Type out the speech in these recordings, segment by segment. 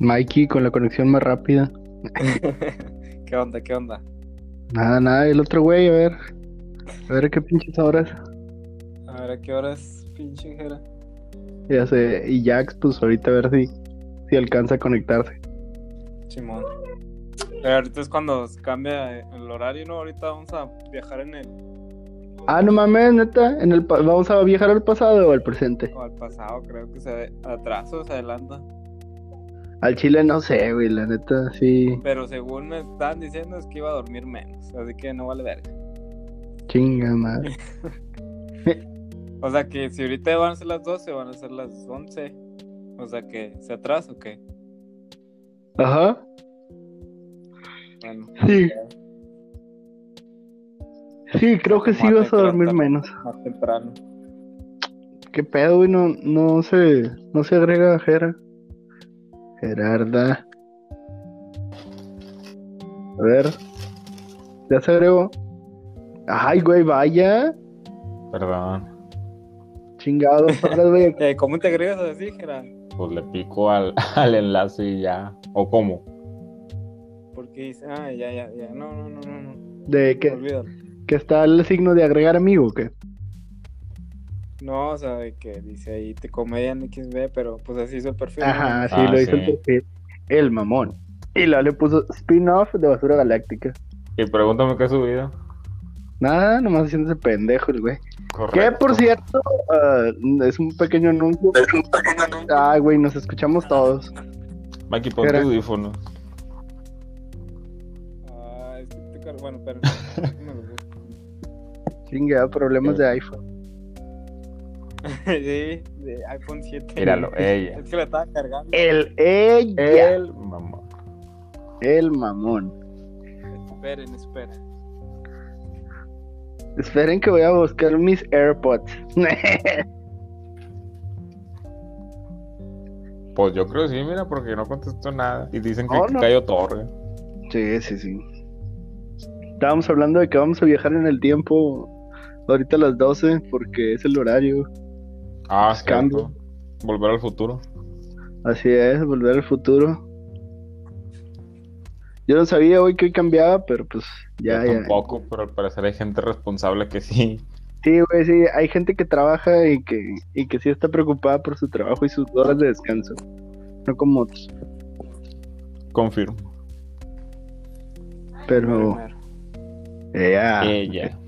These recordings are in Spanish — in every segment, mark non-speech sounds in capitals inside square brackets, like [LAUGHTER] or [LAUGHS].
Mikey con la conexión más rápida. [LAUGHS] ¿Qué onda? ¿Qué onda? Nada, nada, el otro güey, a ver. A ver a qué pinches horas. A ver a qué horas, pinche Jera. Ya sé, y Jax, pues ahorita a ver si, si alcanza a conectarse. Simón. Pero ahorita es cuando cambia el horario, ¿no? Ahorita vamos a viajar en el. Ah, no mames, neta, en el pa- ¿vamos a viajar al pasado o al presente? O al pasado, creo que se atrasa o se adelanta. Al Chile no sé, güey, la neta, sí, Pero según me estaban diciendo es que iba a dormir menos. Así que no vale verga. chinga madre. [LAUGHS] O sea que si ahorita van a ser las 12, van a ser las 11. O sea que se atrasa o qué. Ajá, Bueno. sí. Sí, creo que sí vas a dormir menos. Más temprano. ¿Qué pedo, güey? No, no se, no se agrega Gera. Gerarda. A ver. Ya se agregó. Ay, güey, vaya. Perdón. Chingado, [LAUGHS] güey. Eh, ¿Cómo te agregas así, Jera? Pues le pico al, [LAUGHS] al enlace y ya. ¿O cómo? Porque dice, ah, ya, ya, ya. No, no, no, no. no. De que, Olvídalo. que está el signo de agregar amigo, ¿o ¿qué? No, o sea, de que dice ahí te comedian XB, pero pues así hizo el perfil. ¿no? Ajá, sí, Ah, lo hizo el perfil. El mamón. Y luego le puso spin-off de Basura Galáctica. Y pregúntame qué he subido. Nada, nomás haciéndose pendejo el güey. Que por cierto, ah, es un pequeño anuncio. Ay, güey, nos escuchamos todos. Mikey, pon tu audífono. Ah, es que Bueno, pero. [LAUGHS] me lo busco. Chingada, problemas de iPhone. [LAUGHS] sí, de iPhone 7. Míralo, ella. Es que la estaba cargando. El ella. El mamá. El mamón. Esperen, esperen. Esperen que voy a buscar mis AirPods. [LAUGHS] Pues yo creo que sí, mira, porque no contestó nada. Y dicen que No, no. cayó torre. sí, sí, sí. Estábamos hablando de que vamos a viajar en el tiempo ahorita a las 12 porque es el horario. Ah, cambio. cambio. Volver al futuro. Así es, volver al futuro. Yo no sabía hoy que hoy cambiaba, pero pues ya, Yo ya. tampoco, pero al parecer hay gente responsable que sí. Sí, güey, sí, hay gente que trabaja y que, y que sí está preocupada por su trabajo y sus horas de descanso. No como otros. Confirmo. Pero, Ella.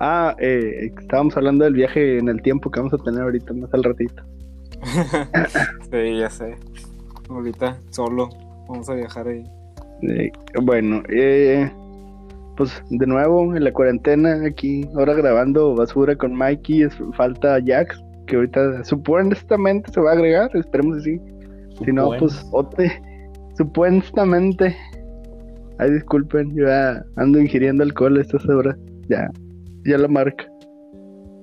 Ah, eh, estábamos hablando del viaje en el tiempo que vamos a tener ahorita más al ratito. [LAUGHS] sí, ya sé. Ahorita solo vamos a viajar ahí. Eh, bueno, eh, pues de nuevo en la cuarentena aquí, ahora grabando basura con Mikey, es, falta Jax, que ahorita supuestamente se va a agregar, esperemos que sí. Si no, pues ote, supuestamente. Ay, disculpen, yo ya ando ingiriendo alcohol a estas horas. Ya, ya la marca.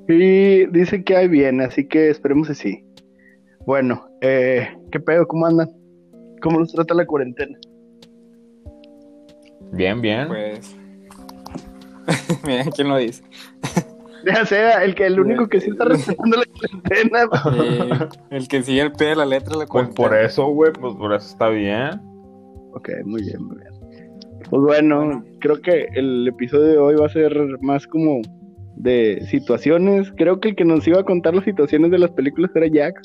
Y dice que ahí viene, así que esperemos que sí. Bueno, eh, ¿qué pedo? ¿Cómo andan? ¿Cómo nos trata la cuarentena? Bien, bien. Pues. [LAUGHS] Mira quién lo dice. [LAUGHS] Ya sea, el que el único que sí está respetando la cuarentena. [LAUGHS] Sí, el que sigue el pie de la letra de la Pues por cuarentena. eso, güey, pues por eso está bien. Ok, muy bien, muy bien. Pues bueno, creo que el episodio de hoy va a ser más como de situaciones. Creo que el que nos iba a contar las situaciones de las películas era Jack,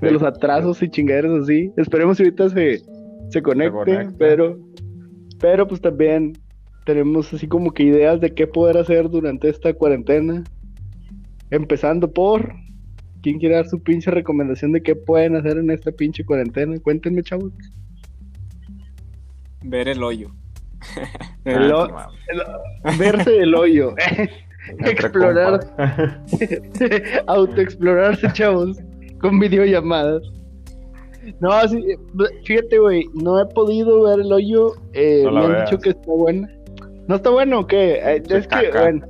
de Sí. los atrasos y chingaderas así. Esperemos si ahorita se, se conecte, conecta. pero, pero pues también tenemos así como que ideas de qué poder hacer durante esta cuarentena. Empezando por, ¿quién quiere dar su pinche recomendación de qué pueden hacer en esta pinche cuarentena? Cuéntenme, chavos. Ver el hoyo. El Ah, verse el hoyo, [LAUGHS] explorar, [LAUGHS] autoexplorarse, chavos, con videollamadas. No, sí, fíjate, güey, no he podido ver el hoyo. eh, No me han veas. dicho que está buena. ¿No está bueno o qué? Eh, es que, bueno,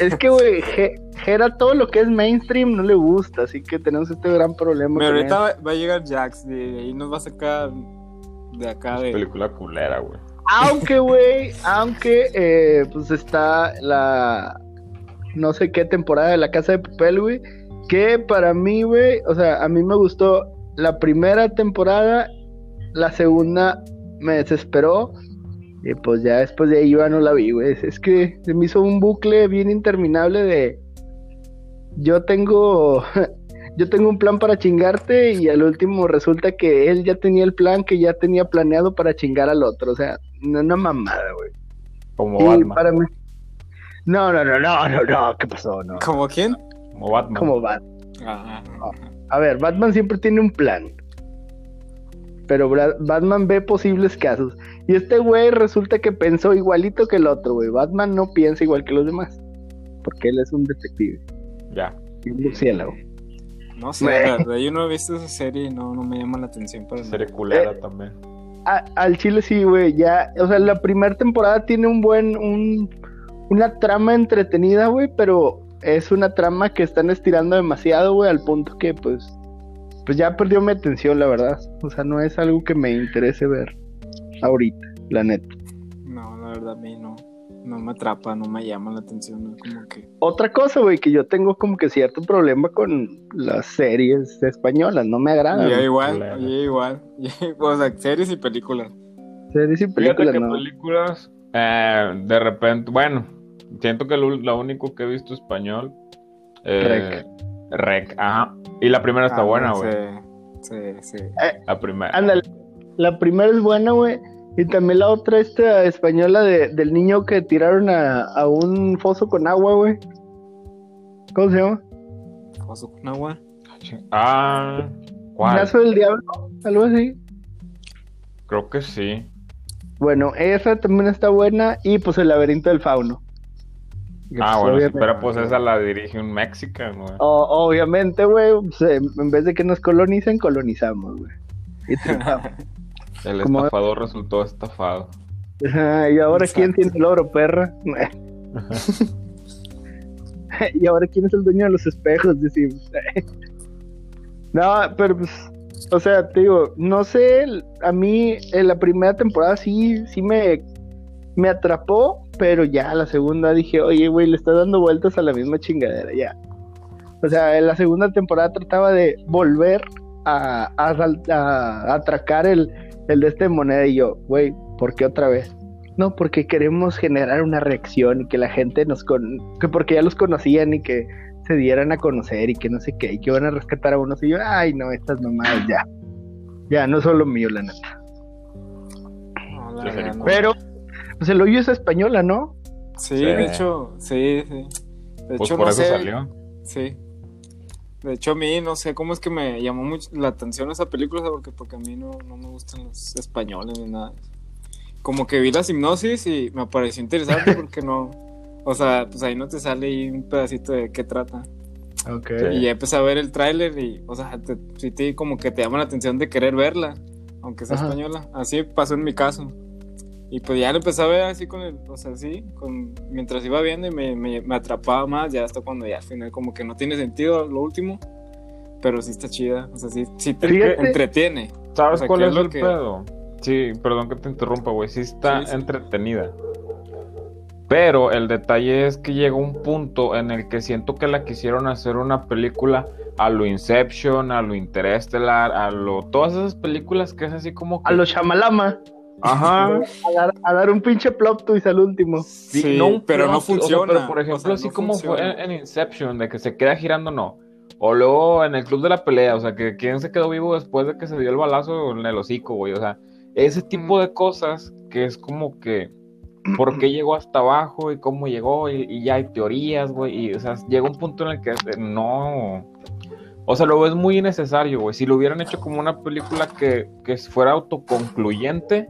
es que, güey, Ge- Gera todo lo que es mainstream no le gusta, así que tenemos este gran problema. Pero ahorita va, va a llegar Jax y ahí nos va a sacar de acá de. Película culera, güey. Aunque, güey, aunque, eh, pues está la no sé qué temporada de La Casa de Papel, güey, que para mí, güey, o sea, a mí me gustó la primera temporada, la segunda me desesperó. Y pues ya después de ahí yo ya no la vi, güey. Es que se me hizo un bucle bien interminable de. Yo tengo. [LAUGHS] Yo tengo un plan para chingarte y al último resulta que él ya tenía el plan que ya tenía planeado para chingar al otro. O sea, no una mamada, güey. Como Y Batman. para mí. No, no, no, no, no, no, ¿qué pasó? No. ¿Como quién? Como Batman. Como Bat. Ah, A ver, Batman siempre tiene un plan. Pero Batman ve posibles casos. Y este güey resulta que pensó igualito que el otro, güey. Batman no piensa igual que los demás. Porque él es un detective. Ya. y un murciélago. no sé, Güey. la [LAUGHS] verdad, yo no he visto esa serie y no, no me llama la atención para nada. Serie culera Eh. también. Al chile sí, güey. Ya, o sea, la primera temporada tiene un buen, un, una trama entretenida, güey, pero es una trama que están estirando demasiado, güey, al punto que, pues, pues ya perdió mi atención, la verdad. O sea, no es algo que me interese ver ahorita, la neta. No, la verdad a mí no, no me atrapa, no me llama la atención, no, como que... Otra cosa, güey, que yo tengo como que cierto problema con las series españolas, no me agradan. Yo igual, yo igual. [LAUGHS] o sea, series y películas. Series y Fíjate películas, que no. películas, eh, de repente, bueno, siento que lo, lo único que he visto español. eh, Rec. Rec, ajá. Y la primera está Ah, buena, sí, güey. Sí, sí. La primera. Ándale. La primera es buena, güey. Y también la otra, esta española de, del niño que tiraron a, a un foso con agua, güey. ¿Cómo se llama? Oso con agua. Ah, ¿cuál? Lazo del Diablo, algo así. Creo que sí. Bueno, esa también está buena. Y pues el laberinto del fauno. Ah, pues, bueno, sí, pero pues esa la dirige un mexicano, güey. O- obviamente, güey, pues, en en vez de que nos colonicen, colonizamos, güey. Y triunfamos. [LAUGHS] El como- estafador resultó estafado. Ajá, y ahora quién tiene el oro, perra. [LAUGHS] y ahora quién es el dueño de los espejos, decimos. [LAUGHS] no, pero pues, o sea, te digo, no sé, a mí en la primera temporada sí, sí me, me atrapó, pero ya la segunda dije, oye, güey, le está dando vueltas a la misma chingadera, ya. O sea, en la segunda temporada trataba de volver a, a atracar el, el de este moneda y yo, güey, ¿por qué otra vez? No, porque queremos generar una reacción y que la gente nos con... que porque ya los conocían y que se dieran a conocer y que no sé qué, y que van a rescatar a unos y yo, ay no, estas mamadas ya. Ya, no son lo mío, la neta. No, la Sí, verdad, no. Pero, pues el hoyo es española, ¿no? Sí, Sí. de hecho, sí, sí. De Pues hecho, por no eso sé. salió. Sí. De hecho, a mí no sé cómo es que me llamó mucho la atención esa película, porque, porque a mí no, no me gustan los españoles ni nada. Como que vi la hipnosis y me pareció interesante [LAUGHS] porque no. O sea, pues ahí no te sale ahí un pedacito de qué trata. Ok. Sí. Y ya empecé a ver el tráiler y, o sea, te, sí te, como que te llama la atención de querer verla, aunque sea Ajá. española. Así pasó en mi caso. Y pues ya lo empecé a ver así con el, o sea, así, con, mientras iba viendo y me, me, me atrapaba más, ya hasta cuando ya al final como que no tiene sentido lo último, pero sí está chida, o sea, sí, sí te Fíjate. entretiene. ¿Sabes O sea, cuál ¿qué es, es lo el que- pedo? Sí, perdón que te interrumpa, güey. Sí está Sí, sí. entretenida. Pero el detalle es que llega un punto en el que siento que la quisieron hacer una película a lo Inception, a lo Interestelar, a lo... Todas esas películas que es así como que... A los chamalama, Ajá. [LAUGHS] a dar, a dar un pinche plot twist al último. Sí, un pero no plot, o sea, funciona. pero por ejemplo, o sea, así no como fue funciona. en, en Inception, de que se queda girando, no. O luego en el club de la pelea, o sea, que quién se quedó vivo después de que se dio el balazo en el hocico, güey. O sea, ese tipo de cosas que es como que, ¿por qué llegó hasta abajo y cómo llegó? Y, y ya hay teorías, güey. Y, o sea, llega un punto en el que eh, no. O sea, lo ves muy innecesario, güey. Si lo hubieran hecho como una película que, que fuera autoconcluyente,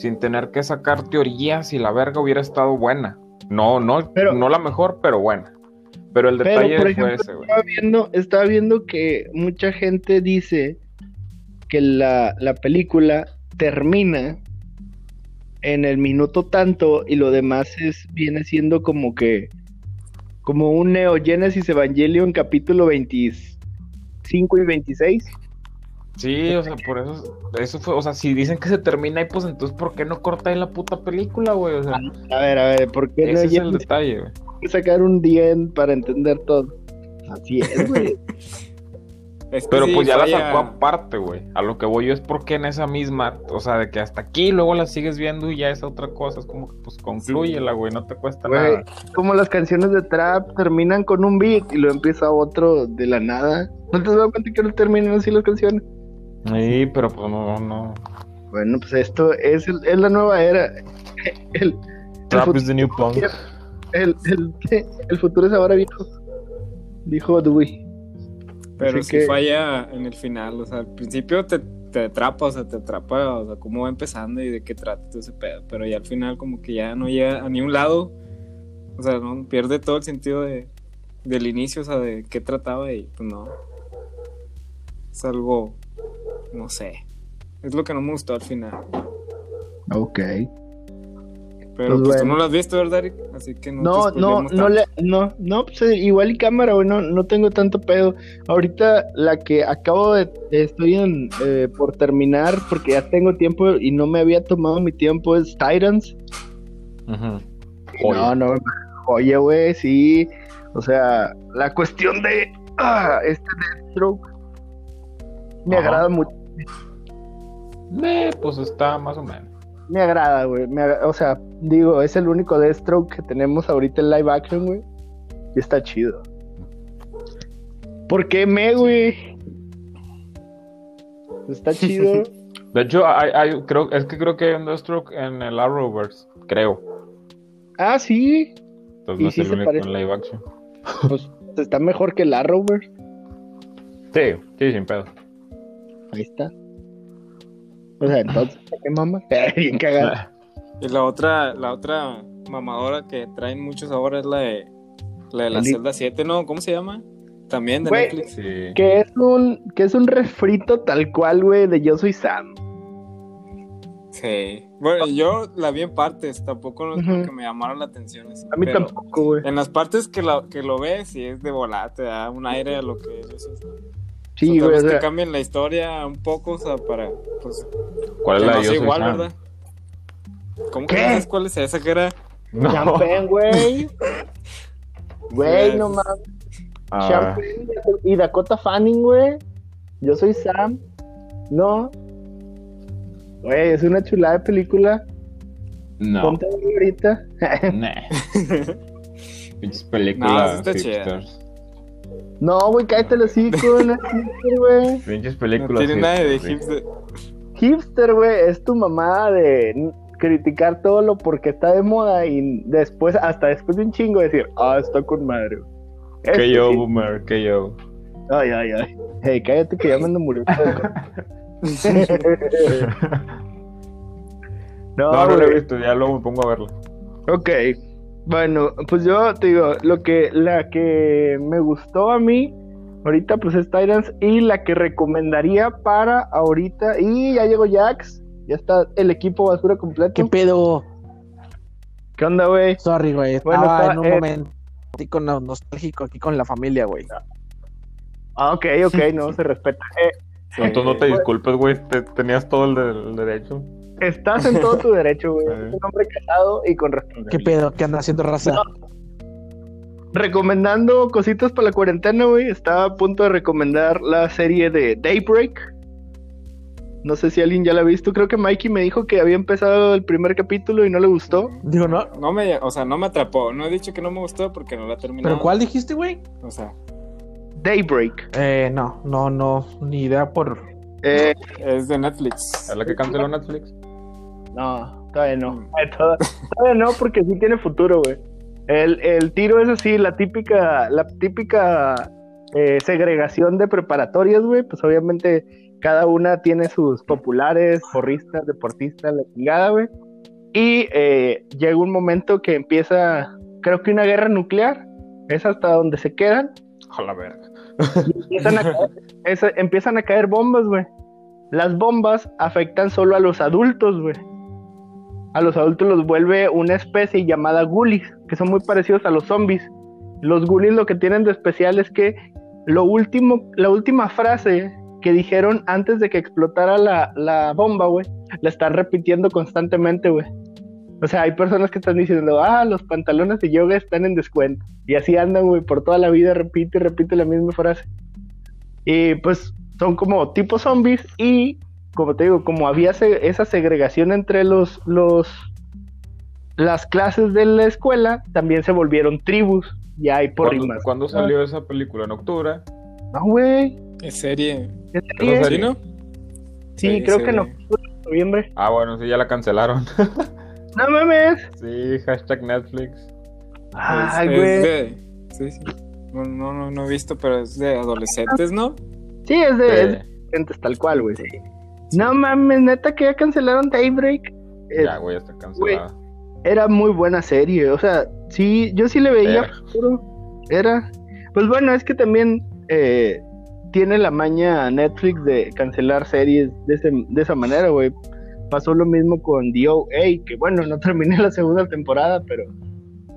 sin tener que sacar teorías y la verga hubiera estado buena. No, no, Pero- no la mejor, pero buena. Pero el Pero, detalle fue ese, güey. estaba viendo, estaba viendo que mucha gente dice que la, la película termina en el minuto tanto y lo demás es viene siendo como que como un Neo Genesis Evangelion capítulo 25 y 26. Sí, o sea, por eso, eso fue, o sea, si dicen que se termina ahí, pues entonces, ¿por qué no corta ahí la puta película, güey? O sea, A ver, a ver, ¿por qué ese es el detalle, güey. tiene que sacar un 10 para entender todo? Así es, [LAUGHS] güey. Es que Pero sí, pues ya la sacó aparte, güey. A lo que voy yo es porque en esa misma, o sea, de que hasta aquí luego la sigues viendo y ya es otra cosa. Es como que pues concluyela, güey, no te cuesta Güey, nada. como las canciones de trap terminan con un beat y luego empieza otro de la nada. ¿No te has dado cuenta que no terminan así las canciones? Sí, pero pues no, no. Bueno, pues esto es, el- es la nueva era. [LAUGHS] El, el, Trap is the new punk. el, el- el futuro es ahora viejo. Dijo Dewey. Pero Así que- falla en el final, o sea, al principio te, te atrapa, o sea, te atrapa, o sea, cómo va empezando y de qué trata todo ese pedo, pero ya al final como que ya no llega a ni un lado, o sea, no pierde todo el sentido de, del inicio, o sea, de qué trataba y pues no. Es algo, no sé, es lo que no me gustó al final. Ok. Pero Pues pues, tú no lo has visto, ¿verdad, Eric? Así que no No, te no, no, le, no, no, pues eh, igual y cámara, güey, no, no tengo tanto pedo. Ahorita la que acabo de, estoy en, eh, por terminar, porque ya tengo tiempo y no me había tomado mi tiempo, es Titans. Ujú. No, no, oye, güey, sí. O sea, la cuestión de ah, este Deathstroke me Ajá. agrada mucho. Eh, pues está más o menos. Me agrada, güey. me agra- O sea, digo, es el único Deathstroke que tenemos ahorita en live action, güey. Y está chido. ¿Por qué me, güey? Está [LAUGHS] chido. De hecho, hay, hay- creo, es que creo que hay un Deathstroke en el Arrowverse, creo. ah, sí. Entonces ¿Y no es sí el se único en live action. Pues está mejor que el Arrowverse. Sí, sí, sin pedo. Ahí está. O sea, entonces, [LAUGHS] ¿qué mamá? [LAUGHS] Bien cagado. Y la otra, la otra mamadora que traen muchos ahora es la de la de la celda 7, ¿no? ¿Cómo se llama? También de Güey. Netflix. Sí. Que es un, que es un refrito tal cual, güey, de Yo Soy Sam. Sí. Bueno, yo la vi en partes, tampoco no es que me llamaron la atención. así, A mí tampoco, güey. En las partes que, la- que lo ves, y es de volar, te da un aire a lo que es. Yo Soy Sam. Sí, O sea, tal güey. o que cambien la historia un poco, o sea, para. Pues, ¿Cuál es la no Yo Soy igual, Sam? ¿verdad? ¿Cómo ¿Qué? no sabes cuál es esa que era? No. Champagne, güey. [LAUGHS] Güey, no mames. Ah, Champagne y Dakota Fanning, güey. Yo soy Sam. No. Güey, es una chulada de película. no. Ponte ahorita. [LAUGHS] Nah. [LAUGHS] Pinches No, películas sí está. No, güey, cállate el hocico, no es [LAUGHS] hipster, güey. Pinches No películas tiene nada de hipster. Hipster, güey, es tu mamá de criticar todo lo porque está de moda y después, hasta después de un chingo, decir, ah, está con madre. güey". Que yo, boomer, que yo. Ay, ay, ay. Hey, cállate que ya me ando muriendo. [LAUGHS] [LAUGHS] no, No, no lo he visto, ya luego me pongo a verlo. Ok. Bueno, pues yo te digo, lo que, la que me gustó a mí, ahorita pues es Titans, y la que recomendaría para ahorita, y ya llegó Jax, ya está el equipo basura completo. ¿Qué pedo? ¿Qué onda, güey? Sorry, güey. Bueno, Estaba está, en un eh, momento así con no- nostálgico aquí con la familia, güey. Ah, ok, ok, no, se respeta. Eh, Entonces no te Pues- disculpes, güey, te- tenías todo el, de- el derecho. Estás en todo tu [LAUGHS] derecho, güey. Eres un hombre casado y con ¿Qué responsabilidad. pedo? ¿Qué anda haciendo raza? Recomendando cositas para la cuarentena, güey. Estaba a punto de recomendar la serie de Daybreak. No sé si alguien ya la ha visto. Creo que Mikey me dijo que había empezado el primer capítulo y no le gustó. Digo, no. No me, o sea, no me atrapó. No he dicho que no me gustó porque no la he terminado. ¿Pero cuál dijiste, güey? O sea, Daybreak. Eh, no, no, no. Ni idea por. Eh, es de Netflix. ¿Es la que canceló Netflix? No, todavía no. [LAUGHS] Toda- Todavía no, porque sí tiene futuro, güey. El, el tiro es así, la típica, la típica eh, segregación de preparatorias, güey. Pues obviamente cada una tiene sus populares, porristas, deportistas, la chingada, güey. Y eh, llega un momento que empieza, creo que una guerra nuclear. Es hasta donde se quedan. A la verga. Empiezan a caer, empiezan a caer bombas, güey. Las bombas afectan solo a los adultos, güey. A los adultos los vuelve una especie llamada ghoulies, que son muy parecidos a los zombies. Los ghoulies lo que tienen de especial es que lo último, la última frase que dijeron antes de que explotara la, la bomba, güey, la están repitiendo constantemente, güey. O sea, hay personas que están diciendo, ah, los pantalones de yoga están en descuento. Y así andan, güey, por toda la vida, repite y repite la misma frase. Y pues son como tipo zombies y, como te digo, como había se- esa segregación entre los, los, las clases de la escuela, también se volvieron tribus. Ya hay por ¿Cuándo, rimas. cuándo salió esa película? ¿En octubre? No, güey. Es serie. ¿es ¿Esa serie? serie? ¿Sí, no? Sí, Sí, creo sí, que en octubre, noviembre. Ah, bueno, sí, ya la cancelaron. [LAUGHS] No mames. sí, hashtag Netflix. Ay, Es- es güey. de- Sí, sí. No, no, no, no he visto, pero es de adolescentes, ¿no? Sí, es de, es de Sí. adolescentes, tal cual, güey. No mames, neta que ya cancelaron Daybreak. Eh, Ya, güey, está cancelada. era muy buena serie, o sea, sí, yo sí le veía Era. futuro. Era. Pues bueno, es que también eh, tiene la maña Netflix de cancelar series de, ese- de esa manera, güey. Pasó lo mismo con DOA, que bueno, no [LAUGHS] terminé la segunda temporada, pero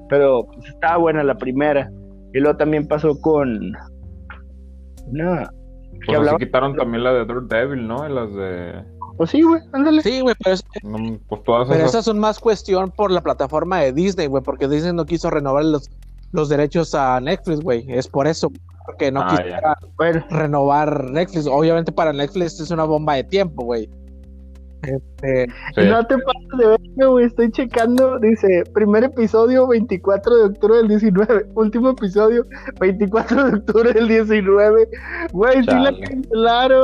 pero pues, estaba buena la primera. Y luego también pasó con una Pues así quitaron también la de Daredevil, ¿no? Y las de... Pues sí, güey, ándale. Sí, güey, pero, es- no, pues todas pero esas... esas son más cuestión por la plataforma de Disney, güey, porque Disney no quiso renovar los, los derechos a Netflix, güey. Es por eso, porque no Ah, quisiera Bueno, renovar Netflix. Obviamente para Netflix es una bomba de tiempo, güey. Este, Sí. no te pases de verga, güey. Estoy checando. Dice: primer episodio 24 de octubre del 19. [LAUGHS] Último episodio 24 de octubre del 19. Güey, sí la cancelaron.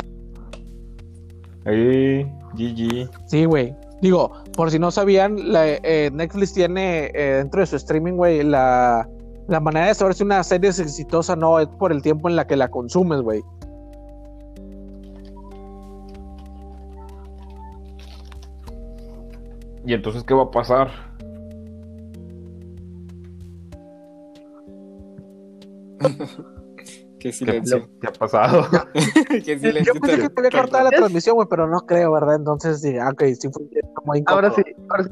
Ahí, GG. sí, güey. Digo, por si no sabían, la- eh, Netflix tiene eh, dentro de su streaming, güey, la, la manera de saber si una serie es exitosa o no es por el tiempo en la que la consumes, güey. ¿Y entonces qué va a pasar? Qué ¿Qué, silencio. qué ha pasado? [LAUGHS] Qué silencio. Yo pensé que te había cortado la transmisión, güey, pero no creo, ¿verdad? Entonces, sí, ah, ok, sí fue como incómodo. Ahora sí, ahora sí.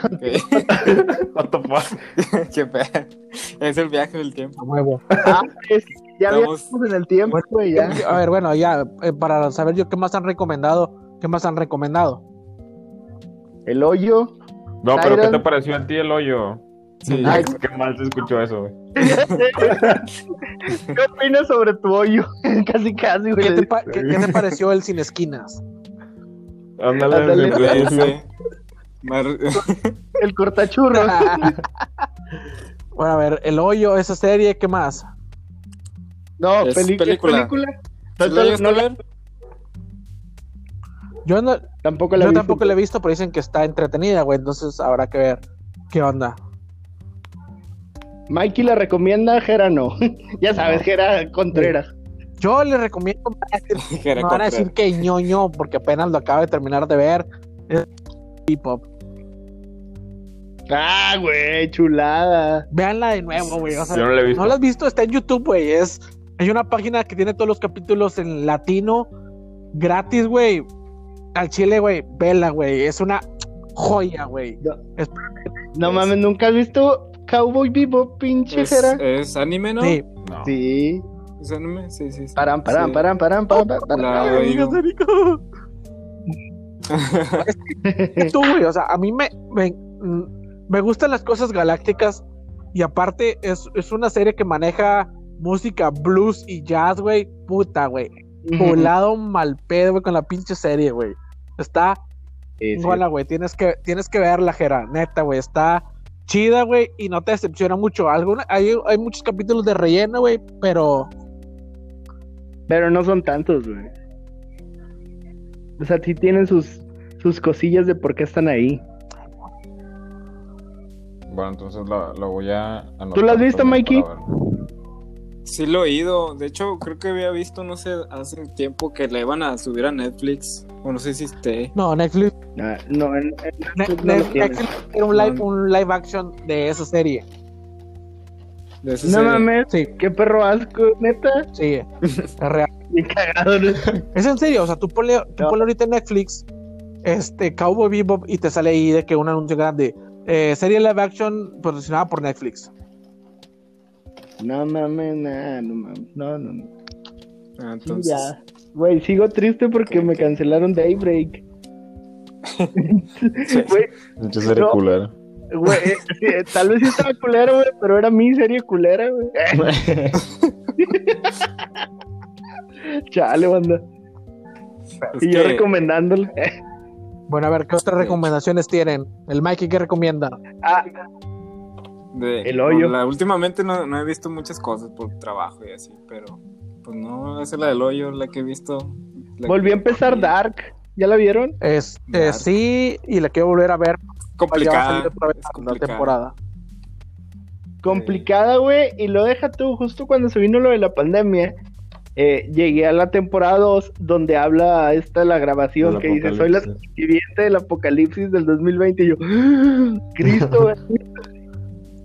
[LAUGHS] What the fuck? [LAUGHS] Qué pedo. Es el viaje del tiempo. A huevo. Ah, es que ya Estamos- viajamos en el tiempo, güey. Ya. A ver, bueno, ya, eh, para saber yo qué más han recomendado, qué más han recomendado. El hoyo. No, pero ¿qué te pareció a ti el hoyo? Sí, [LAUGHS] Ay, Qué mal se escuchó eso, güey. [LAUGHS] ¿Qué opinas sobre tu hoyo? [LAUGHS] casi, casi, güey. ¿Qué te, pa- qué- qué te pareció el sin esquinas? Ándale, Ándale. güey. Mar- El cortachurro. bueno, a ver, el hoyo, esa serie, ¿qué más? No, Es película. película. ¿Sí No, la? Yo no, tampoco la yo tampoco la he visto, pero dicen que está entretenida, güey, entonces habrá que ver qué onda. Mikey la recomienda, Jera no. [LAUGHS] ya sabes, Jera Contreras. Yo le recomiendo, [LAUGHS] me van a decir- Que era me van a comprar. decir que ñoño, porque apenas lo acabo de terminar de ver. Es hip hop. Ah, güey, chulada. Véanla de nuevo, güey. O sea, Yo no la he visto. ¿No la has visto? Está en YouTube, güey. Es, hay una página que tiene todos los capítulos en latino, gratis, güey. Al chile, güey. Vela, güey. Es una joya, güey. No Es- mames, ¿nunca has visto Cowboy Vivo, pinche Es, Jera? es anime, ¿no? Sí. No. Sí. ¿Es anime? Sí, sí, sí. Paran, paran, Sí. paran, paran, paran, paran. Erico. [LAUGHS] Tú, güey. O sea, a mí me, me, me gustan las cosas galácticas. Y aparte, es, es una serie que maneja música blues y jazz, güey. Puta, güey. Volado mal pedo, güey, con la pinche serie, güey. Está Sí, sí. Güey, tienes que, tienes que verla, Jera, neta, güey, está chida, güey, y no te decepciona mucho. Alguna, hay, hay muchos capítulos de relleno, güey, pero Pero no son tantos, güey. O sea, sí tienen sus, sus cosillas de por qué están ahí. Bueno, entonces la, la voy a anotar ¿Tú la has visto, Mikey? ver. Sí lo he oído. De hecho, creo que había visto, no sé, hace tiempo que la iban a subir a Netflix. O no sé si esté. no, Netflix, Ah, no, en, en Ne- Netflix no lo. Netflix era un live, un live action de esa serie. De esa No serie. mames, Sí, qué perro asco, neta. sí, [LAUGHS] es real. Bien cagado, ¿no? Es en serio, o sea, tú ponle, tú ponle ahorita en Netflix, este, Cowboy Bebop, y te sale ahí de que un anuncio grande, eh, serie live action patrocinada por Netflix. No mames, nah, no mames. No, no, no. Ah, entonces. ya. Güey, sigo triste porque me cancelaron Daybreak. [LAUGHS] [LAUGHS] Güey, Pinche serie No. culera. güey, eh, eh, tal vez sí estaba culero, güey, pero era mi serie culera, güey. [LAUGHS] Chale, banda. Es Y yo que- recomendándole. Bueno, a ver, ¿qué otras recomendaciones tienen? El Mikey, ¿qué recomienda? Ah, de- El hoyo. la- últimamente no, no he visto muchas cosas por trabajo y así, pero pues no, esa es la del hoyo, la que he visto. volví a empezar Dark. ¿Ya la vieron? Es, eh, Dark. sí, y la quiero volver a ver. Complicada. otra vez es la complicada. temporada. Complicada, güey. Y lo deja tú, justo cuando se vino lo de la pandemia. eh, llegué a la temporada 2 donde habla esta la grabación que dice soy la viviente del apocalipsis del 2020 y yo [GASPS] ¡Ah! Cristo [LAUGHS] güey,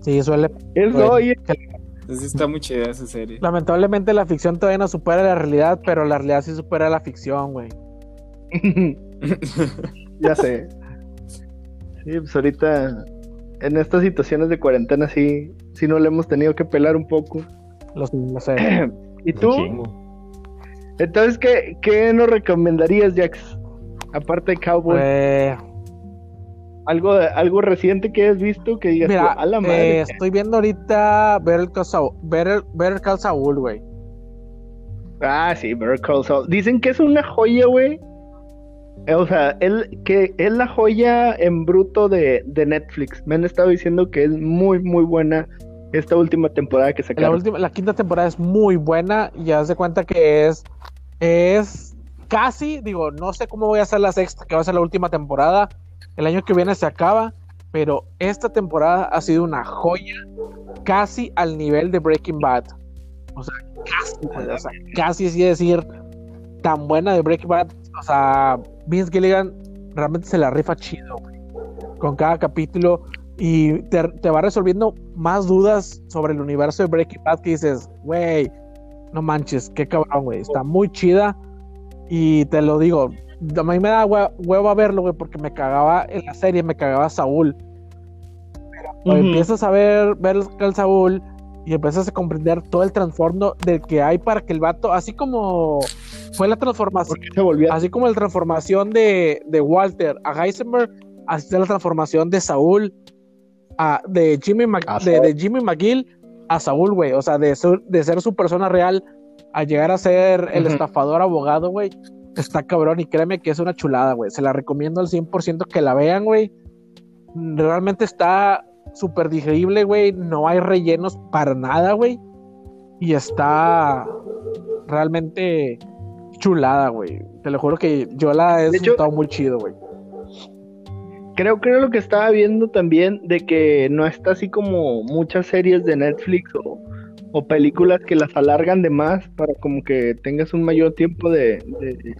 Sí, suele. es hoy Entonces está muy chida esa serie. Lamentablemente la ficción todavía no supera la realidad, pero la realidad sí supera la ficción, güey. [LAUGHS] ya sé sí pues ahorita en estas situaciones de cuarentena sí sí no le hemos tenido que pelar un poco Los, lo sé. [CLEARS THROAT] y tú entonces qué qué nos recomendarías Jax aparte de Cowboy Eh, algo algo reciente que hayas visto que digas mira, tú, a la madre eh, estoy viendo ahorita Better Call Saul, Better, Better Call Saul, güey. Ah, sí, Better Call Saul. Dicen que es una joya, güey. Eh, O sea, él, que es la joya en bruto de, de Netflix. Me han estado diciendo que es muy, muy buena esta última temporada que La, sacaron. última, la quinta temporada es muy buena y haz de cuenta que es, es casi, digo, no sé cómo voy a hacer la sexta, que va a ser la última temporada. El año que viene se acaba, pero esta temporada ha sido una joya casi al nivel de Breaking Bad. O sea, casi, o sea, casi así decir, tan buena de Breaking Bad. O sea, Vince Gilligan realmente se la rifa chido, con cada capítulo y te, te va resolviendo más dudas sobre el universo de Breaking Bad que dices, güey, no manches, qué cabrón, güey, está muy chida y te lo digo, a mí me da hue- huevo a verlo, güey, porque me cagaba en la serie, me cagaba Saúl. Pero cuando Ujú. empiezas a ver, ver al Saúl y empiezas a comprender todo el trasfondo del que hay para que el vato, así como fue la transformación Porque se volvió Así como la transformación de, de Walter a Heisenberg, así es la transformación de Saúl a, de, Jimmy A de, Jimmy McGill a Saúl, güey. O sea, de ser, de ser su persona real a llegar a ser el estafador abogado, güey. Está cabrón y créeme que es una chulada, güey. Se la recomiendo al 100% que la vean, güey. Realmente está súper digerible, güey. No hay rellenos para nada, güey. Y está realmente chulada, güey. Te lo juro que yo la he disfrutado muy chido, güey. Creo era lo que estaba viendo también, de que no está así como muchas series de Netflix o, o películas que las alargan de más para como que tengas un mayor tiempo de, de,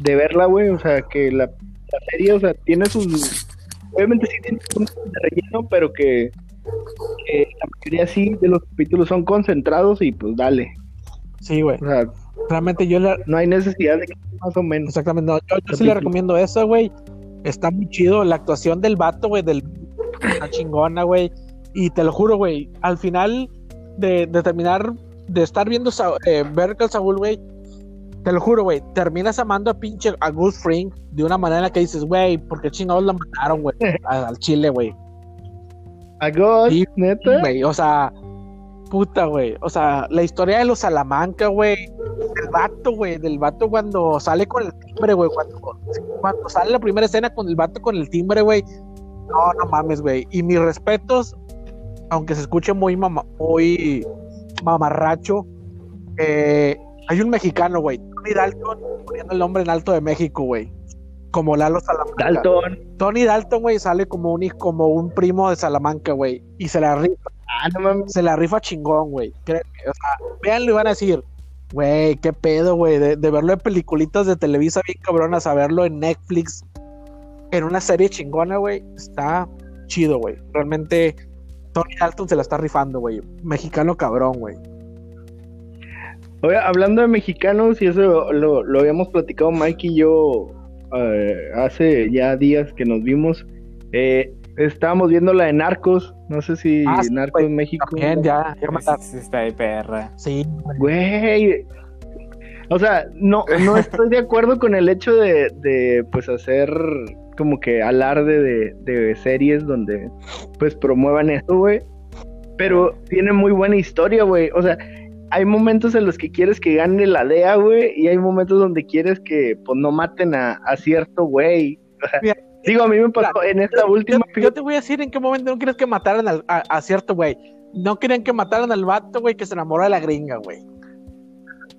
de verla, güey. O sea, que la, la serie, o sea, tiene sus... Obviamente sí tiene un de relleno, pero que, que la mayoría sí de los capítulos son concentrados y pues dale. Sí, güey. O sea, Realmente yo la, no hay necesidad de que más o menos. Exactamente, no, yo, yo sí le recomiendo esa, güey. Está muy chido. La actuación del vato, güey, del está chingona, güey. Y te lo juro, güey, al final de, de terminar de estar viendo eh, Call Saul, güey, te lo juro, güey, terminas amando a pinche a Gus Fring de una manera en la que dices, güey, ¿por qué chingados la mataron, güey? [LAUGHS] Al chile, güey. A God, Sí, neta. Güey, o sea, puta, güey. O sea, la historia de los Salamanca, güey. Del vato, güey. Del vato cuando sale con el timbre, güey. Cuando, cuando sale la primera escena con el vato con el timbre, güey. No, no mames, güey. Y mis respetos, aunque se escuche muy, mama- muy mamarracho, eh, hay un mexicano, güey. Tony Dalton poniendo el nombre en alto de México, güey. Como Lalo Salamanca. Dalton. Tony Dalton, güey, sale como un, como un primo de Salamanca, güey. Y se la rifa Ah, no mames. se la rifa chingón, güey. O sea, véanlo y van a decir, güey, qué pedo, güey, de, de verlo en peliculitas de Televisa bien cabronas a verlo en Netflix, en una serie chingona, güey, está chido, güey. Realmente Tony Dalton se la está rifando, güey. Mexicano cabrón, güey. Oye, hablando de mexicanos, y eso lo, lo habíamos platicado Mike y yo eh, hace ya días que nos vimos. eh, estábamos viendo la de Narcos. No sé si Ah, sí, Narcos güey, México. También, ya, ya me está- Sí, sí, perra. Güey. O sea, no, no estoy de acuerdo con el hecho de, de pues hacer como que alarde de, de series donde pues promuevan esto, güey. Pero tiene muy buena historia, güey. O sea, hay momentos en los que quieres que gane la DEA, güey, y hay momentos donde quieres que, pues, no maten a, a cierto güey. O sea, Mira, digo, a mí me pasó en esta Yo- última. Yo, yo te voy a decir en qué momento no quieres que mataran al- a, a cierto güey. No querían que mataran al vato, güey, que se enamoró de la gringa, güey.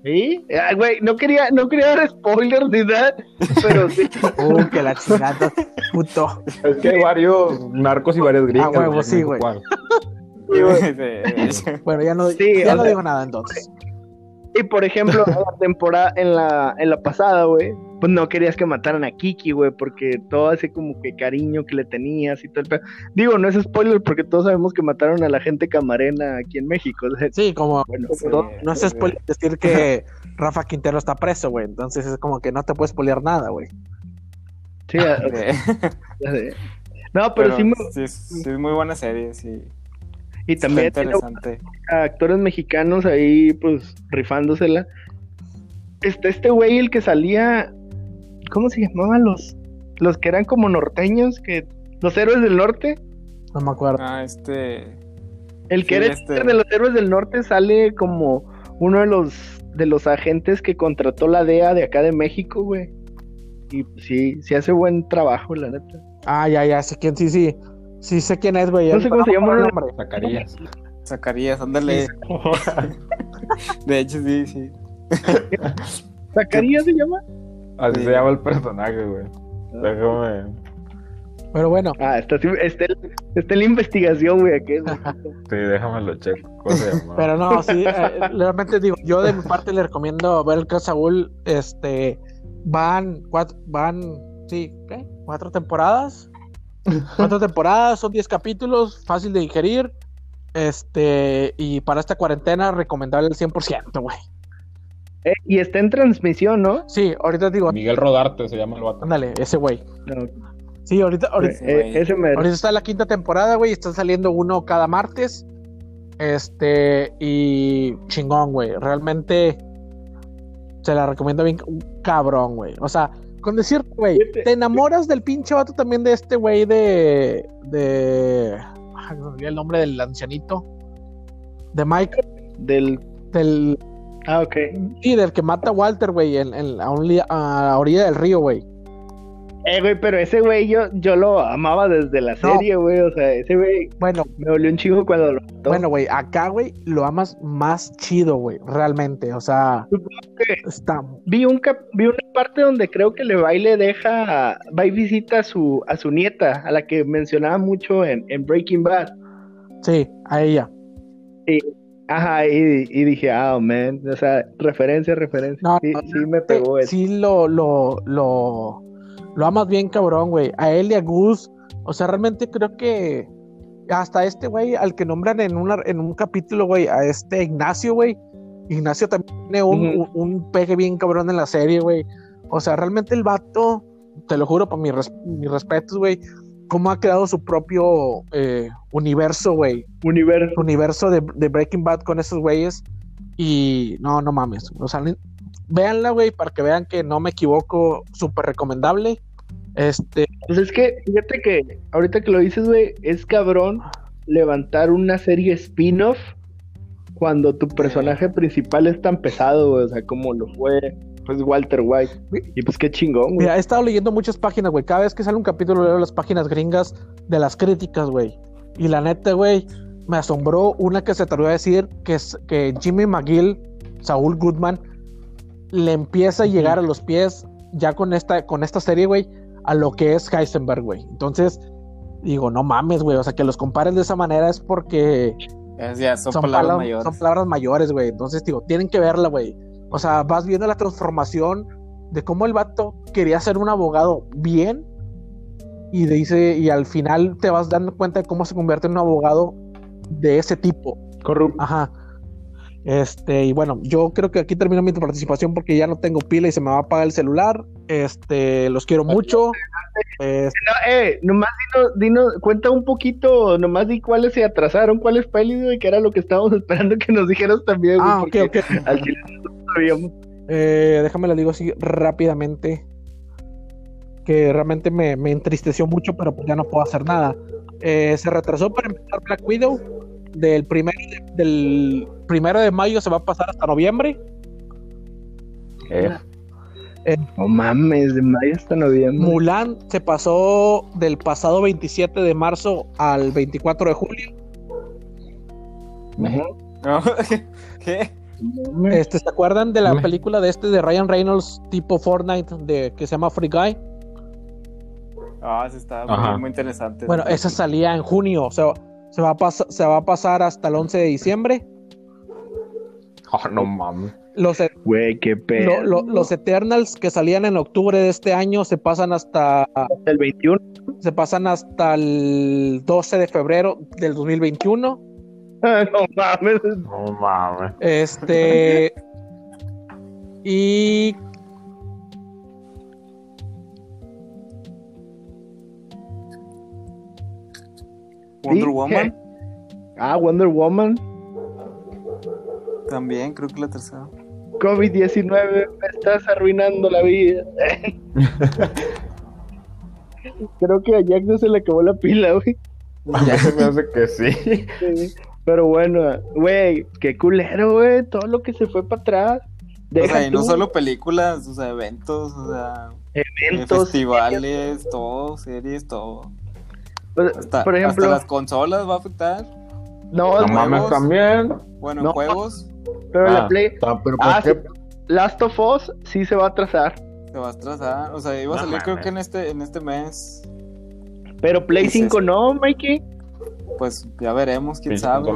¿Sí? Ay, güey, no quería, no quería dar spoilers ni nada, pero sí. [LAUGHS] Uh, que la chingada, puto. Es que hay varios narcos y varias gringas. Ah, huevo, sí, güey. Sí. [LAUGHS] Bueno, ya no, Sí, ya o no sea- digo nada entonces. Y por ejemplo, en la temporada, en la, en la pasada, güey, pues no querías que mataran a Kiki, güey, porque todo ese como que cariño que le tenías y todo el pedo. Digo, no es spoiler porque todos sabemos que mataron a la gente camarena aquí en México. o sea, Sí, como bueno, Sí. todo- no se spoiler decir que Rafa Quintero está preso, güey. Entonces es como que no te puedes spoilear nada, güey. sí, a- [LAUGHS] a- No, pero, sí, me- sí, es- sí es muy buena serie, sí. Y también Está a actores mexicanos ahí, pues, rifándosela. Este, este güey, el que salía, ¿cómo se llamaban los, los que eran como norteños, que, los héroes del norte? No me acuerdo. Ah, este. El que Sí, era este- líder de los héroes del norte sale como uno de los de los agentes que contrató la DEA de acá de México, güey. Y pues, sí, sí hace buen trabajo, la neta. Ah, ya, ya, sé quién, sí, sí. Sí sé quién es, güey. No sé cómo se llama, el no- nombre. Zacarías. Zacarías, ándale. [LAUGHS] De hecho, sí, sí. [LAUGHS] ¿Zacarías se llama? Así Sí. se llama el personaje, güey. Déjame. Pero bueno, Ah, está, está, está en la investigación, güey. aquí. [LAUGHS] Sí, déjame lo checo. Pero no, sí, eh, realmente digo, yo de mi parte le recomiendo ver el caso Saúl. Este, van, cuatro, van, sí, ¿qué? Cuatro temporadas. Cuatro temporadas, son diez capítulos, fácil de digerir. Este, y para esta cuarentena, recomendable al 100%, güey. Eh, y está en transmisión, ¿no? Sí, ahorita digo, Miguel Rodarte se llama el vato. ándale, ese güey. No, Sí, ahorita, ahorita, eh, güey. ese. Ahorita está la quinta temporada, güey. Está saliendo uno cada martes. Este, y chingón, güey. Realmente se la recomiendo bien cabrón, güey. O sea, con decir, güey, te enamoras del pinche vato también de este güey de. de. Ay, el nombre del ancianito. De Mike. Del... Del. Ah, ok. Sí, del que mata a Walter, güey, en, en- a, un a la orilla del río, güey. Eh, güey, pero ese güey yo, yo lo amaba desde la No. serie, güey. O sea, ese güey Bueno, me dolió un chingo cuando lo mató. bueno, güey, acá, güey, lo amas más chido, güey, realmente. O sea, que está vi un cap- vi una parte donde creo que le va y le deja, va y visita a su, a su nieta, a la que mencionaba mucho en, en Breaking Bad. Sí, a ella. Ajá, y, y dije, ah, man, o sea, referencia, referencia. No, sí, no, sí me pegó eso. Sí, lo, lo, lo, lo amas bien, cabrón, güey. A él y a Gus. O sea, realmente creo que hasta este güey, al que nombran en, una, en un capítulo, güey, a este Ignacio, güey. Ignacio también tiene un, Ujú. un, un pegue bien cabrón en la serie, güey. O sea, realmente el vato, te lo juro, por mis, res- mis respetos, güey, cómo ha creado su propio eh, universo, güey. Universo. universo de, de Breaking Bad con esos güeyes. Y no, no mames. O sea, véanla, güey, para que vean que no me equivoco. Súper recomendable. Este, Pues es que, fíjate que ahorita que lo dices, güey, es cabrón levantar una serie spin-off cuando tu personaje principal es tan pesado, o sea, como lo fue pues Walter White. Y pues qué chingón, güey. mira, he estado leyendo muchas páginas, güey. Cada vez que sale un capítulo leo las páginas gringas de las críticas, güey. Y la neta, güey, me asombró una que se atrevió a decir que, es, que Jimmy McGill, Saúl Goodman, le empieza a llegar a los pies ya con esta, con esta serie, güey, a lo que es Heisenberg, güey. Entonces, digo, no mames, güey. O sea, que los compares de esa manera es porque Es, ya, son, son, palabras palabras, mayores. son palabras mayores, güey. Entonces, digo, tienen que verla, güey. O sea, vas viendo la transformación de cómo el vato quería ser un abogado bien y dice, y al final te vas dando cuenta de cómo se convierte en un abogado de ese tipo. Corrupto. Ajá. Este, y bueno, yo creo que aquí termino mi participación porque ya no tengo pila y se me va a apagar el celular. Este, los quiero mucho. Este, No, eh, nomás dinos, dinos, cuenta un poquito, nomás di cuáles se atrasaron, cuáles pelis, güey, que era lo que estábamos [LAUGHS] esperando que nos dijeras también, ah, ok, ok. al chile no sabíamos. Eh, déjame la digo así rápidamente. Que realmente me, me entristeció mucho, pero pues ya no puedo hacer nada. Eh, se retrasó para empezar Black Widow. Del primero, del primero de mayo se va a pasar hasta noviembre. Eh, No mames, de mayo hasta noviembre. Mulan se pasó del pasado 27 de marzo al 24 de julio. No, [LAUGHS] ¿Qué? Este, ¿Se acuerdan de la película de este de Ryan Reynolds tipo Fortnite de, que se llama Free Guy? Ah, sí está muy, muy interesante. Bueno, esa salía en junio, o sea, se va a, pas- se va a pasar hasta el 11 de diciembre. oh, no mames. Los, e- Güey, qué pedo. lo- lo- los Eternals que salían en octubre de este año se pasan hasta Hasta el 21. se pasan hasta el 12 de febrero del 2021. [LAUGHS] Ah, no mames. No mames. Este [LAUGHS] y Wonder Sí, Woman Ah, Wonder Woman. también, creo que la tercera. COVID-19, me estás arruinando la vida. [LAUGHS] Creo que a Jack no se le acabó la pila, güey. Ya se me hace que sí. Sí. Pero bueno, güey, qué culero, güey. Todo lo que se fue para atrás. O sea, y no tú solo películas, o sea, eventos, o sea, eventos. festivales, todo, series, todo. Pues, Hasta, por ejemplo, hasta las consolas va a afectar. no, No mames también. Bueno, No. juegos pero la Ah, Play. ta- pero Ah, ¿por sí? Last of Us sí se va a atrasar. se va a atrasar. O sea, iba a No salir creo mames. que en este, en este mes. Pero Play Sí, sí, 5 sí. no, Mikey. Pues ya veremos, quién Pinche sabe.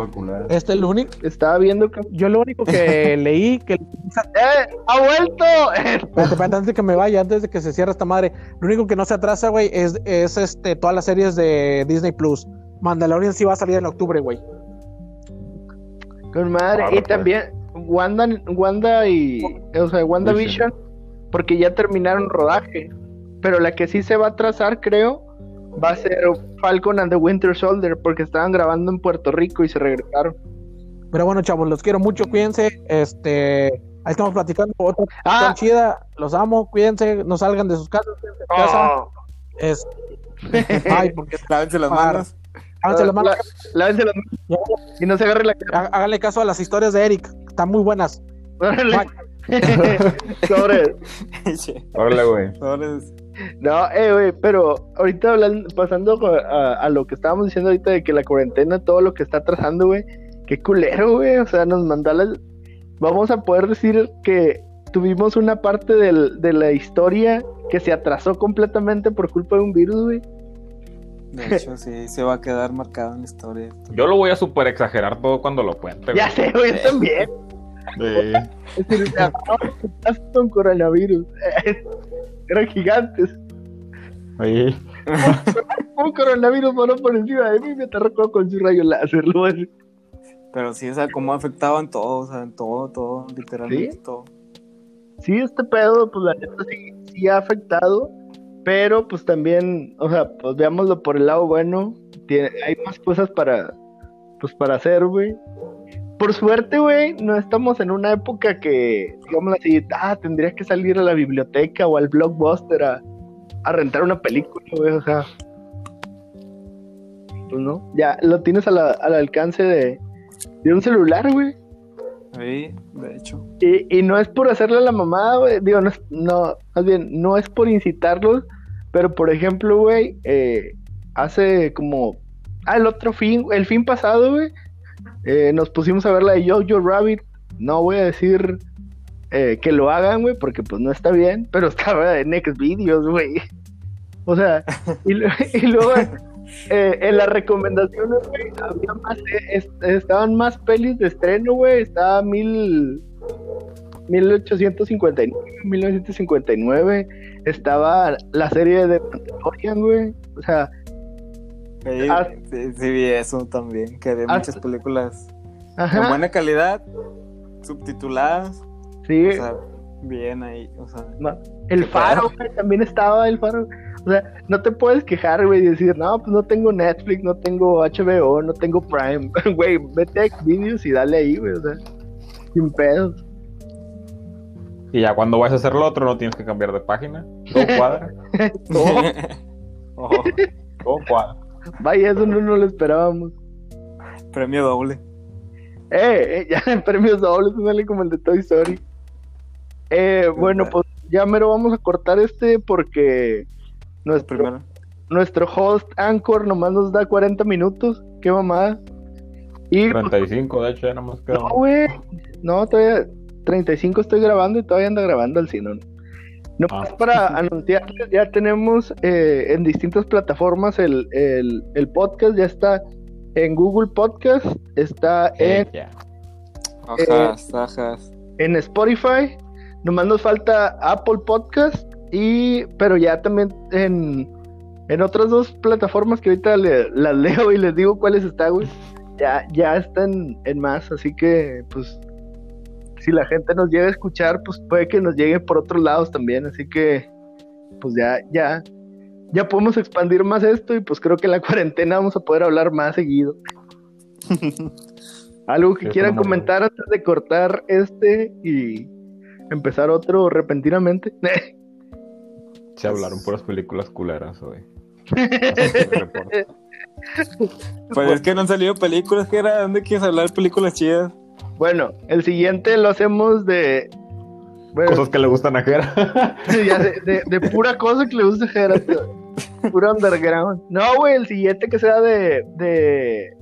este es lo único Estaba viendo que. yo lo único que [LAUGHS] leí que ¡Eh! ¡Ha vuelto! [LAUGHS] Espérate, espérate, antes de que me vaya, antes de que se cierre esta madre, lo único que no se atrasa, güey, es, es este, todas las series de Disney Plus. Mandalorian sí va a salir en octubre, güey. Con madre. Ah, y pues. también Wanda, Wanda y. O sea, WandaVision. Porque ya terminaron rodaje. Pero la que sí se va a atrasar, creo, va a ser Falcon and the Winter Soldier. Porque estaban grabando en Puerto Rico y se regresaron. Pero bueno, chavos, los quiero mucho, cuídense. Este, ahí estamos platicando otra Ah. chida. Los amo, cuídense, no salgan de sus casas. casa. Oh. Es, [LAUGHS] ay, porque Lávense las manos. háganse las manos. La- lávense las manos y no se agarre la cara. há- Háganle caso a las historias de Eric, están muy buenas. [LAUGHS] Sobre. [LAUGHS] Órale, güey. sobres. No, eh, güey, pero ahorita hablando, pasando a, a lo que estábamos diciendo ahorita de que la cuarentena, todo lo que está atrasando, güey, qué culero, güey, o sea, nos mandó las... Vamos a poder decir que tuvimos una parte del- de la historia que se atrasó completamente por culpa de un virus, güey. De hecho, sí, se va a quedar marcado en la historia. Yo lo voy a super exagerar todo cuando lo cuente. Ya sé, güey, yo también. güey. Es decir, [LAUGHS] con coronavirus. Eran gigantes. Sí. [LAUGHS] Un coronavirus voló por encima de mí y me atarracó con su rayo láser, lo voy a decir. Pero sí, o sea, cómo ha afectado en todo, o sea, en todo, todo, literalmente ¿Sí? todo. Sí, este pedo, pues la neta sí, sí ha afectado, pero pues también, o sea, pues veámoslo por el lado bueno, tiene, hay más cosas para, pues para hacer, güey. Por suerte, güey, no estamos en una época que, digamos así, ah, tendrías que salir a la biblioteca o al blockbuster a, a rentar una película, güey, o sea, pues no, ya lo tienes a la- al alcance de, de un celular, güey. Sí, de hecho. Y, y no es por hacerle a la mamada, güey. Digo, no, no, más bien, no es por incitarlos. Pero, por ejemplo, güey, eh, hace como. Ah, el otro fin, el fin pasado, güey. Eh, nos pusimos a ver la de Jojo Rabbit. No voy a decir eh, que lo hagan, güey, porque pues no está bien. Pero [LAUGHS] estaba en Next Videos, güey. O sea, [LAUGHS] y, luego eh, en las recomendaciones, güey, había más, eh, est- estaban más pelis de estreno, güey. Estaba mil. 1859, 1959. Estaba la serie de Mandalorian, güey. O sea, Sí, [LAUGHS] Ah. sí, sí vi eso también, que había Ah. muchas películas de buena calidad, subtituladas, Sí, o sea, bien ahí, o sea, el faro, güey, también estaba el faro. O sea, no te puedes quejar, güey, y decir, no, pues no tengo Netflix, no tengo HBO, no tengo Prime. [LAUGHS] Güey, vete a Xvideos y dale ahí, güey, o sea, sin pedos. Y ya cuando vayas a hacer lo otro no tienes que cambiar de página. Todo cuadra. [LAUGHS] Ojo. Todo cuadra. Vaya, eso no, no lo esperábamos. Premio doble. Eh, eh, ya en [LAUGHS] premios dobles, sale como el de Toy Story. Eh, bueno, pues ya mero vamos a cortar este porque nuestro, Primero. nuestro host Anchor nomás nos da 40 minutos. Qué mamada. Y pues, 35, de hecho, ya nomás queda. no, güey. No, todavía 35 estoy grabando y todavía anda grabando al cine. No Ah. más para anunciarles, ya tenemos eh, en distintas plataformas el, el, el podcast, ya está en Google Podcast, está en Eh, ya. Ajas, ajas. en Spotify. Nomás nos falta Apple Podcast. Y, pero ya también en, en otras dos plataformas que ahorita le- las [LAUGHS] leo y les digo cuáles están, güey. Ya, ya están en más. Así que, pues, si la gente nos llega a escuchar, pues puede que nos llegue por otros lados también. Así que, pues ya, ya, ya podemos expandir más esto. Y pues creo que en la [LAUGHS] cuarentena vamos a poder hablar más seguido. [LAUGHS] Algo que Sí, quieran comentar antes de cortar este y empezar otro repentinamente. [LAUGHS] Se hablaron puras películas culeras hoy. Pues es que no han salido películas, que era? ¿Dónde quieres hablar películas chidas? Bueno, el siguiente lo hacemos de. Bueno, Cosas que le gustan a Jera. [LAUGHS] ya de, de- de pura cosa que le gusta a Gerard, Pura underground. No, güey, el siguiente que sea de, de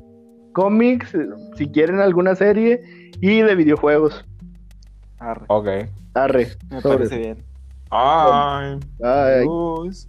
cómics, si quieren alguna serie, y de videojuegos. Arre, ok. Arre. me sobres. parece bien. Ay. Ay. Adiós.